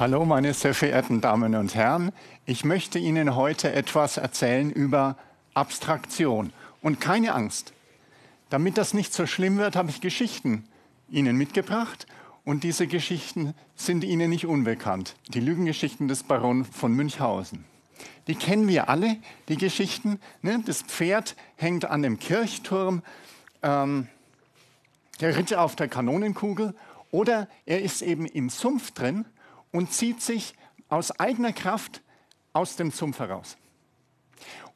Hallo, meine sehr verehrten Damen und Herren. Ich möchte Ihnen heute etwas erzählen über Abstraktion. Und keine Angst. Damit das nicht so schlimm wird, habe ich Geschichten Ihnen mitgebracht. Und diese Geschichten sind Ihnen nicht unbekannt. Die Lügengeschichten des Baron von Münchhausen. Die kennen wir alle, die Geschichten. Ne? Das Pferd hängt an dem Kirchturm, ähm, der Ritter auf der Kanonenkugel oder er ist eben im Sumpf drin und zieht sich aus eigener Kraft aus dem Sumpf heraus.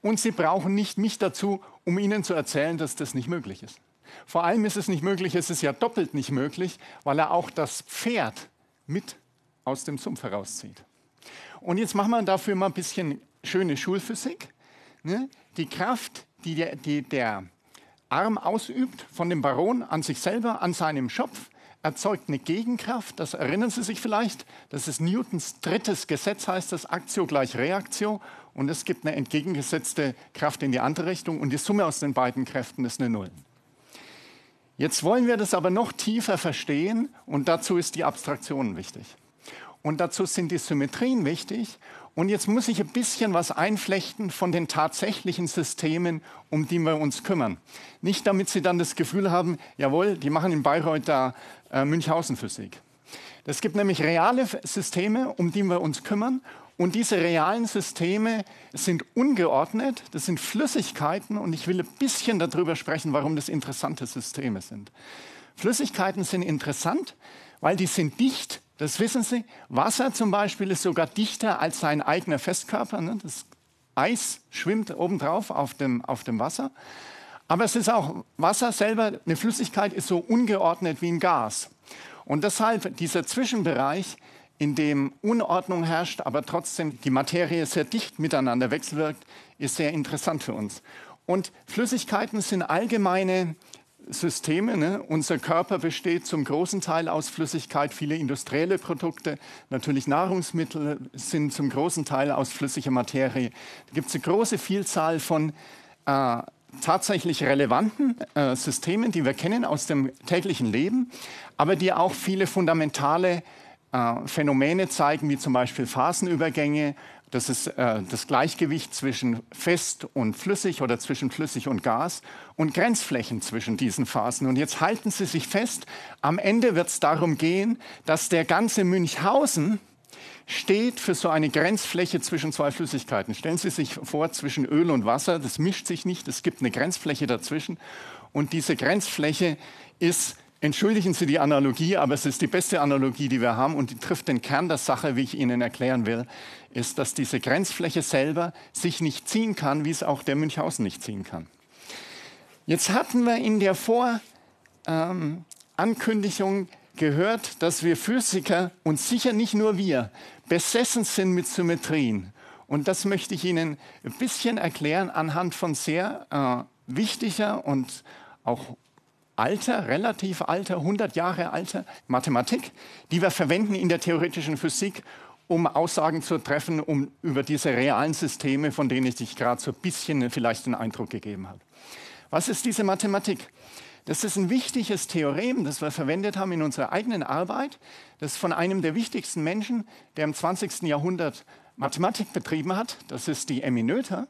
Und Sie brauchen nicht mich dazu, um Ihnen zu erzählen, dass das nicht möglich ist. Vor allem ist es nicht möglich, es ist ja doppelt nicht möglich, weil er auch das Pferd mit aus dem Sumpf herauszieht. Und jetzt machen wir dafür mal ein bisschen schöne Schulphysik. Ne? Die Kraft, die der, die der Arm ausübt von dem Baron an sich selber, an seinem Schopf, erzeugt eine Gegenkraft. Das erinnern Sie sich vielleicht. Das ist Newtons drittes Gesetz, heißt das Aktio gleich Reaktio. Und es gibt eine entgegengesetzte Kraft in die andere Richtung. Und die Summe aus den beiden Kräften ist eine Null. Jetzt wollen wir das aber noch tiefer verstehen und dazu ist die Abstraktion wichtig. Und dazu sind die Symmetrien wichtig. Und jetzt muss ich ein bisschen was einflechten von den tatsächlichen Systemen, um die wir uns kümmern. Nicht damit Sie dann das Gefühl haben, jawohl, die machen in Bayreuth da äh, Münchhausen Physik. Es gibt nämlich reale Systeme, um die wir uns kümmern. Und diese realen Systeme sind ungeordnet, das sind Flüssigkeiten und ich will ein bisschen darüber sprechen, warum das interessante Systeme sind. Flüssigkeiten sind interessant, weil die sind dicht, das wissen Sie. Wasser zum Beispiel ist sogar dichter als sein eigener Festkörper. Ne? Das Eis schwimmt obendrauf auf dem, auf dem Wasser. Aber es ist auch, Wasser selber, eine Flüssigkeit ist so ungeordnet wie ein Gas. Und deshalb dieser Zwischenbereich, in dem Unordnung herrscht, aber trotzdem die Materie sehr dicht miteinander wechselwirkt, ist sehr interessant für uns. Und Flüssigkeiten sind allgemeine Systeme. Ne? Unser Körper besteht zum großen Teil aus Flüssigkeit. Viele industrielle Produkte, natürlich Nahrungsmittel sind zum großen Teil aus flüssiger Materie. Da gibt es eine große Vielzahl von äh, tatsächlich relevanten äh, Systemen, die wir kennen aus dem täglichen Leben, aber die auch viele fundamentale äh, Phänomene zeigen, wie zum Beispiel Phasenübergänge. Das ist äh, das Gleichgewicht zwischen fest und flüssig oder zwischen flüssig und Gas und Grenzflächen zwischen diesen Phasen. Und jetzt halten Sie sich fest, am Ende wird es darum gehen, dass der ganze Münchhausen steht für so eine Grenzfläche zwischen zwei Flüssigkeiten. Stellen Sie sich vor, zwischen Öl und Wasser, das mischt sich nicht, es gibt eine Grenzfläche dazwischen. Und diese Grenzfläche ist, entschuldigen Sie die Analogie, aber es ist die beste Analogie, die wir haben und die trifft den Kern der Sache, wie ich Ihnen erklären will, ist, dass diese Grenzfläche selber sich nicht ziehen kann, wie es auch der Münchhausen nicht ziehen kann. Jetzt hatten wir in der Vorankündigung ähm, gehört, dass wir Physiker und sicher nicht nur wir besessen sind mit Symmetrien. Und das möchte ich Ihnen ein bisschen erklären anhand von sehr äh, wichtiger und auch alter, relativ alter, 100 Jahre alter Mathematik, die wir verwenden in der theoretischen Physik, um Aussagen zu treffen um, über diese realen Systeme, von denen ich dich gerade so ein bisschen vielleicht den Eindruck gegeben habe. Was ist diese Mathematik? Das ist ein wichtiges Theorem, das wir verwendet haben in unserer eigenen Arbeit. Das von einem der wichtigsten Menschen, der im 20. Jahrhundert Mathematik betrieben hat. Das ist die Emmy Noether.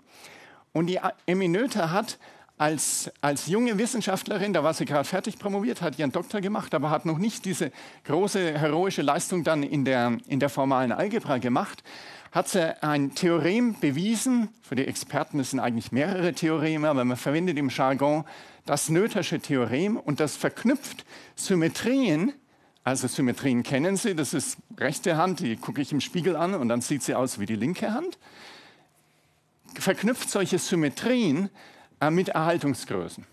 Und die Emmy Noether hat als, als junge Wissenschaftlerin, da war sie gerade fertig promoviert, hat ihren Doktor gemacht, aber hat noch nicht diese große heroische Leistung dann in der, in der formalen Algebra gemacht, hat sie ein Theorem bewiesen. Für die Experten das sind eigentlich mehrere Theoreme, aber man verwendet im Jargon das Noethersche Theorem und das verknüpft Symmetrien, also Symmetrien kennen Sie, das ist rechte Hand, die gucke ich im Spiegel an und dann sieht sie aus wie die linke Hand, verknüpft solche Symmetrien mit Erhaltungsgrößen.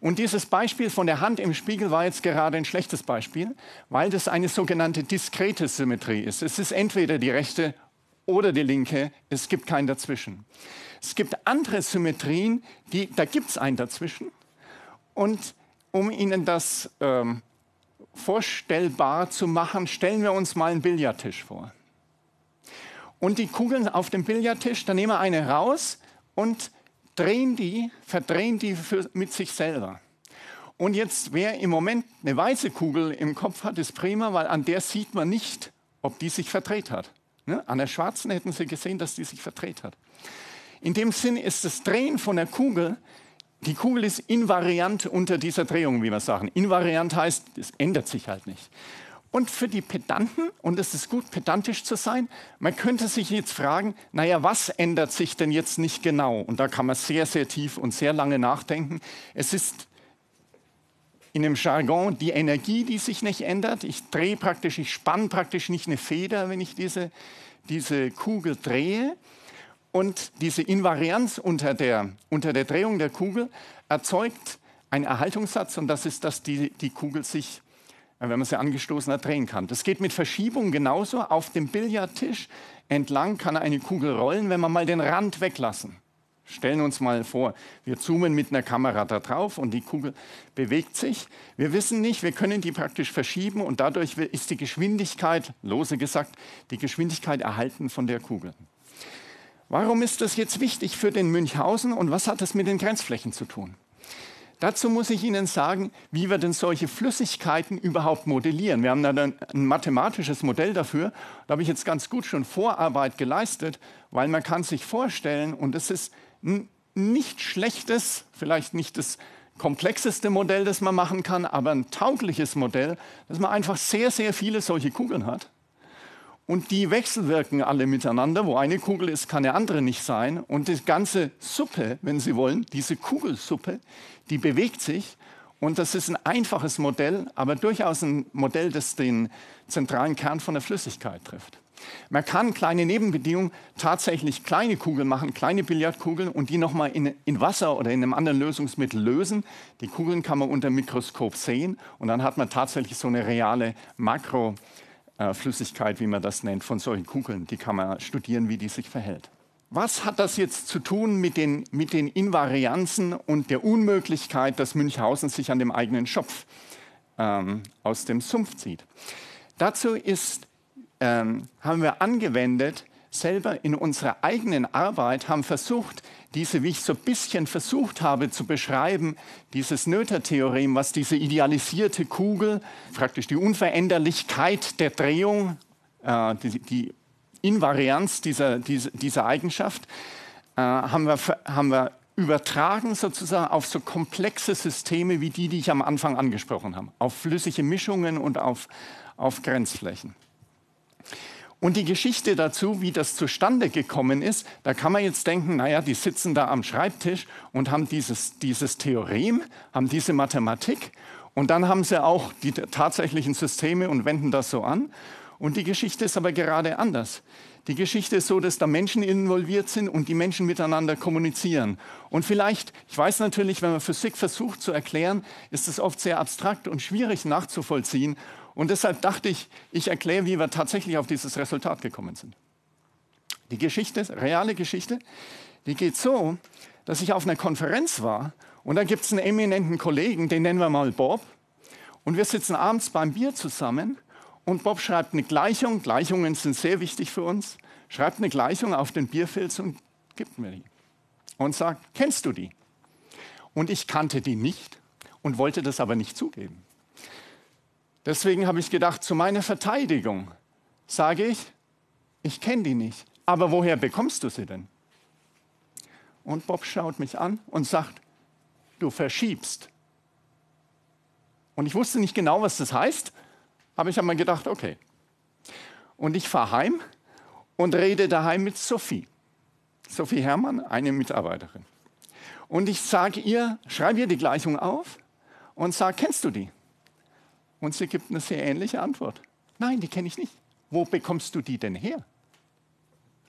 Und dieses Beispiel von der Hand im Spiegel war jetzt gerade ein schlechtes Beispiel, weil das eine sogenannte diskrete Symmetrie ist. Es ist entweder die rechte oder die linke, es gibt kein dazwischen. Es gibt andere Symmetrien, die, da gibt es ein dazwischen. Und um Ihnen das ähm, vorstellbar zu machen, stellen wir uns mal einen Billardtisch vor. Und die Kugeln auf dem Billardtisch, da nehmen wir eine raus und drehen die, verdrehen die für, mit sich selber. Und jetzt, wer im Moment eine weiße Kugel im Kopf hat, ist prima, weil an der sieht man nicht, ob die sich verdreht hat. Ne? An der schwarzen hätten Sie gesehen, dass die sich verdreht hat. In dem Sinn ist das Drehen von der Kugel, die Kugel ist invariant unter dieser Drehung, wie wir sagen. Invariant heißt, es ändert sich halt nicht. Und für die Pedanten, und es ist gut, pedantisch zu sein, man könnte sich jetzt fragen, naja, was ändert sich denn jetzt nicht genau? Und da kann man sehr, sehr tief und sehr lange nachdenken. Es ist in dem Jargon die Energie, die sich nicht ändert. Ich drehe praktisch, ich spanne praktisch nicht eine Feder, wenn ich diese, diese Kugel drehe. Und diese Invarianz unter der, unter der Drehung der Kugel erzeugt einen Erhaltungssatz und das ist, dass die, die Kugel sich, äh, wenn man sie angestoßen hat, drehen kann. Das geht mit Verschiebung genauso. Auf dem Billardtisch entlang kann eine Kugel rollen, wenn man mal den Rand weglassen. Stellen uns mal vor, wir zoomen mit einer Kamera da drauf und die Kugel bewegt sich. Wir wissen nicht, wir können die praktisch verschieben und dadurch ist die Geschwindigkeit, lose gesagt, die Geschwindigkeit erhalten von der Kugel. Warum ist das jetzt wichtig für den Münchhausen und was hat das mit den Grenzflächen zu tun? Dazu muss ich Ihnen sagen, wie wir denn solche Flüssigkeiten überhaupt modellieren. Wir haben da ein mathematisches Modell dafür. Da habe ich jetzt ganz gut schon Vorarbeit geleistet, weil man kann sich vorstellen, und es ist ein nicht schlechtes, vielleicht nicht das komplexeste Modell, das man machen kann, aber ein taugliches Modell, dass man einfach sehr, sehr viele solche Kugeln hat. Und die wechselwirken alle miteinander. Wo eine Kugel ist, kann eine andere nicht sein. Und die ganze Suppe, wenn Sie wollen, diese Kugelsuppe, die bewegt sich. Und das ist ein einfaches Modell, aber durchaus ein Modell, das den zentralen Kern von der Flüssigkeit trifft. Man kann kleine Nebenbedingungen tatsächlich kleine Kugeln machen, kleine Billardkugeln und die nochmal in, in Wasser oder in einem anderen Lösungsmittel lösen. Die Kugeln kann man unter dem Mikroskop sehen und dann hat man tatsächlich so eine reale Makroflüssigkeit, wie man das nennt, von solchen Kugeln. Die kann man studieren, wie die sich verhält. Was hat das jetzt zu tun mit den, mit den Invarianzen und der Unmöglichkeit, dass Münchhausen sich an dem eigenen Schopf ähm, aus dem Sumpf zieht? Dazu ist ähm, haben wir angewendet, selber in unserer eigenen Arbeit, haben versucht, diese, wie ich so ein bisschen versucht habe zu beschreiben, dieses Noether-Theorem, was diese idealisierte Kugel, praktisch die Unveränderlichkeit der Drehung, äh, die, die, Invarianz dieser, dieser, dieser Eigenschaft, äh, haben, wir, haben wir übertragen sozusagen auf so komplexe Systeme wie die, die ich am Anfang angesprochen habe, auf flüssige Mischungen und auf, auf Grenzflächen. Und die Geschichte dazu, wie das zustande gekommen ist, da kann man jetzt denken, naja, die sitzen da am Schreibtisch und haben dieses, dieses Theorem, haben diese Mathematik und dann haben sie auch die tatsächlichen Systeme und wenden das so an. Und die Geschichte ist aber gerade anders. Die Geschichte ist so, dass da Menschen involviert sind und die Menschen miteinander kommunizieren. Und vielleicht, ich weiß natürlich, wenn man Physik versucht zu erklären, ist es oft sehr abstrakt und schwierig nachzuvollziehen. Und deshalb dachte ich, ich erkläre, wie wir tatsächlich auf dieses Resultat gekommen sind. Die Geschichte, reale Geschichte, die geht so, dass ich auf einer Konferenz war und da gibt es einen eminenten Kollegen, den nennen wir mal Bob. Und wir sitzen abends beim Bier zusammen und Bob schreibt eine Gleichung, Gleichungen sind sehr wichtig für uns, schreibt eine Gleichung auf den Bierfilz und gibt mir die. Und sagt, kennst du die? Und ich kannte die nicht und wollte das aber nicht zugeben. Deswegen habe ich gedacht, zu meiner Verteidigung sage ich, ich kenne die nicht. Aber woher bekommst du sie denn? Und Bob schaut mich an und sagt, du verschiebst. Und ich wusste nicht genau, was das heißt, aber ich habe mir gedacht, okay. Und ich fahre heim und rede daheim mit Sophie. Sophie Herrmann, eine Mitarbeiterin. Und ich sage ihr, schreibe ihr die Gleichung auf und sage, kennst du die? Und sie gibt eine sehr ähnliche Antwort. Nein, die kenne ich nicht. Wo bekommst du die denn her?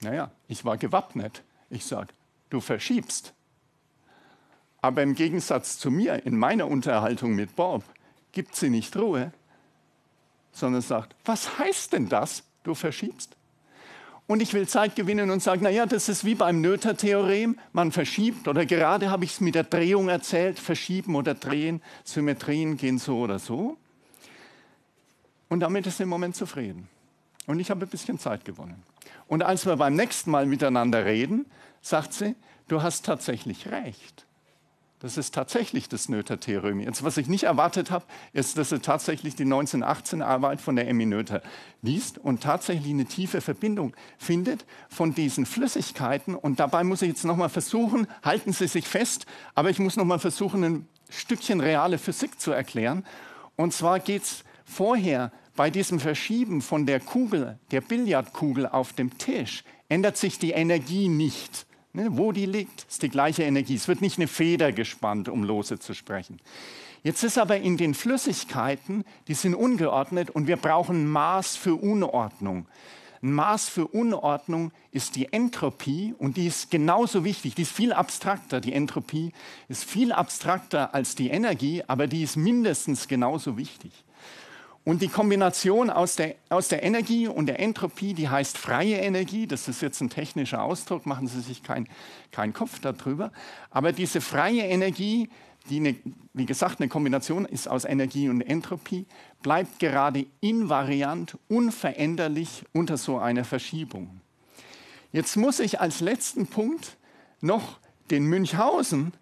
Naja, ich war gewappnet. Ich sage, du verschiebst. Aber im Gegensatz zu mir, in meiner Unterhaltung mit Bob, gibt sie nicht Ruhe, sondern sagt, was heißt denn das, du verschiebst? Und ich will Zeit gewinnen und sage, naja, das ist wie beim Noether-Theorem, man verschiebt, oder gerade habe ich es mit der Drehung erzählt, verschieben oder drehen, Symmetrien gehen so oder so. Und damit ist im Moment zufrieden. Und ich habe ein bisschen Zeit gewonnen. Und als wir beim nächsten Mal miteinander reden, sagt sie, du hast tatsächlich recht. Das ist tatsächlich das Noether-Theorem. Jetzt, was ich nicht erwartet habe, ist, dass er tatsächlich die 1918-Arbeit von der Emmy Noether liest und tatsächlich eine tiefe Verbindung findet von diesen Flüssigkeiten. Und dabei muss ich jetzt nochmal versuchen, halten Sie sich fest, aber ich muss nochmal versuchen, ein Stückchen reale Physik zu erklären. Und zwar geht es vorher bei diesem Verschieben von der Kugel, der Billardkugel auf dem Tisch, ändert sich die Energie nicht. Ne, wo die liegt, ist die gleiche Energie. Es wird nicht eine Feder gespannt, um lose zu sprechen. Jetzt ist aber in den Flüssigkeiten, die sind ungeordnet und wir brauchen Maß für Unordnung. Ein Maß für Unordnung ist die Entropie und die ist genauso wichtig. Die ist viel abstrakter. Die Entropie ist viel abstrakter als die Energie, aber die ist mindestens genauso wichtig. Und die Kombination aus der, aus der Energie und der Entropie, die heißt freie Energie, das ist jetzt ein technischer Ausdruck, machen Sie sich keinen kein Kopf darüber. Aber diese freie Energie, die, eine, wie gesagt, eine Kombination ist aus Energie und Entropie, bleibt gerade invariant, unveränderlich unter so einer Verschiebung. Jetzt muss ich als letzten Punkt noch den Münchhausen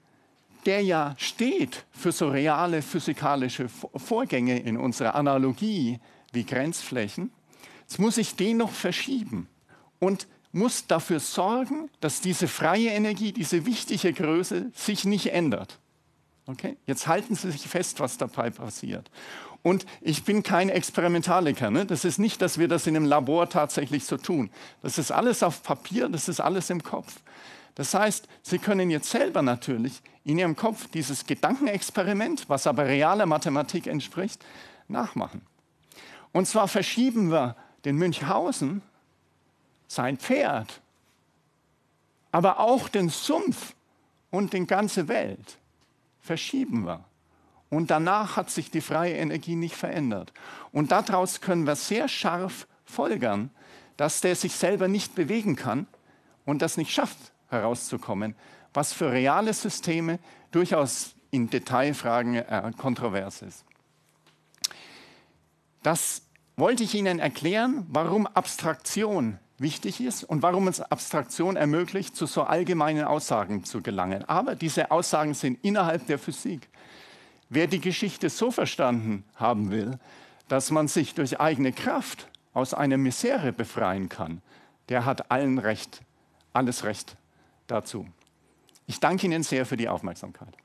der ja steht für so reale physikalische Vorgänge in unserer Analogie wie Grenzflächen, jetzt muss ich den noch verschieben und muss dafür sorgen, dass diese freie Energie, diese wichtige Größe sich nicht ändert. Okay? Jetzt halten Sie sich fest, was dabei passiert. Und ich bin kein Experimentaliker. Ne? Das ist nicht, dass wir das in einem Labor tatsächlich so tun. Das ist alles auf Papier, das ist alles im Kopf. Das heißt, Sie können jetzt selber natürlich in Ihrem Kopf dieses Gedankenexperiment, was aber realer Mathematik entspricht, nachmachen. Und zwar verschieben wir den Münchhausen, sein Pferd, aber auch den Sumpf und die ganze Welt verschieben wir. Und danach hat sich die freie Energie nicht verändert. Und daraus können wir sehr scharf folgern, dass der sich selber nicht bewegen kann und das nicht schafft, herauszukommen, was für reale Systeme durchaus in Detailfragen äh, kontrovers ist. Das wollte ich Ihnen erklären, warum Abstraktion wichtig ist und warum uns Abstraktion ermöglicht, zu so allgemeinen Aussagen zu gelangen. Aber diese Aussagen sind innerhalb der Physik. Wer die Geschichte so verstanden haben will, dass man sich durch eigene Kraft aus einer Misere befreien kann, der hat allen Recht, alles Recht dazu. Ich danke Ihnen sehr für die Aufmerksamkeit.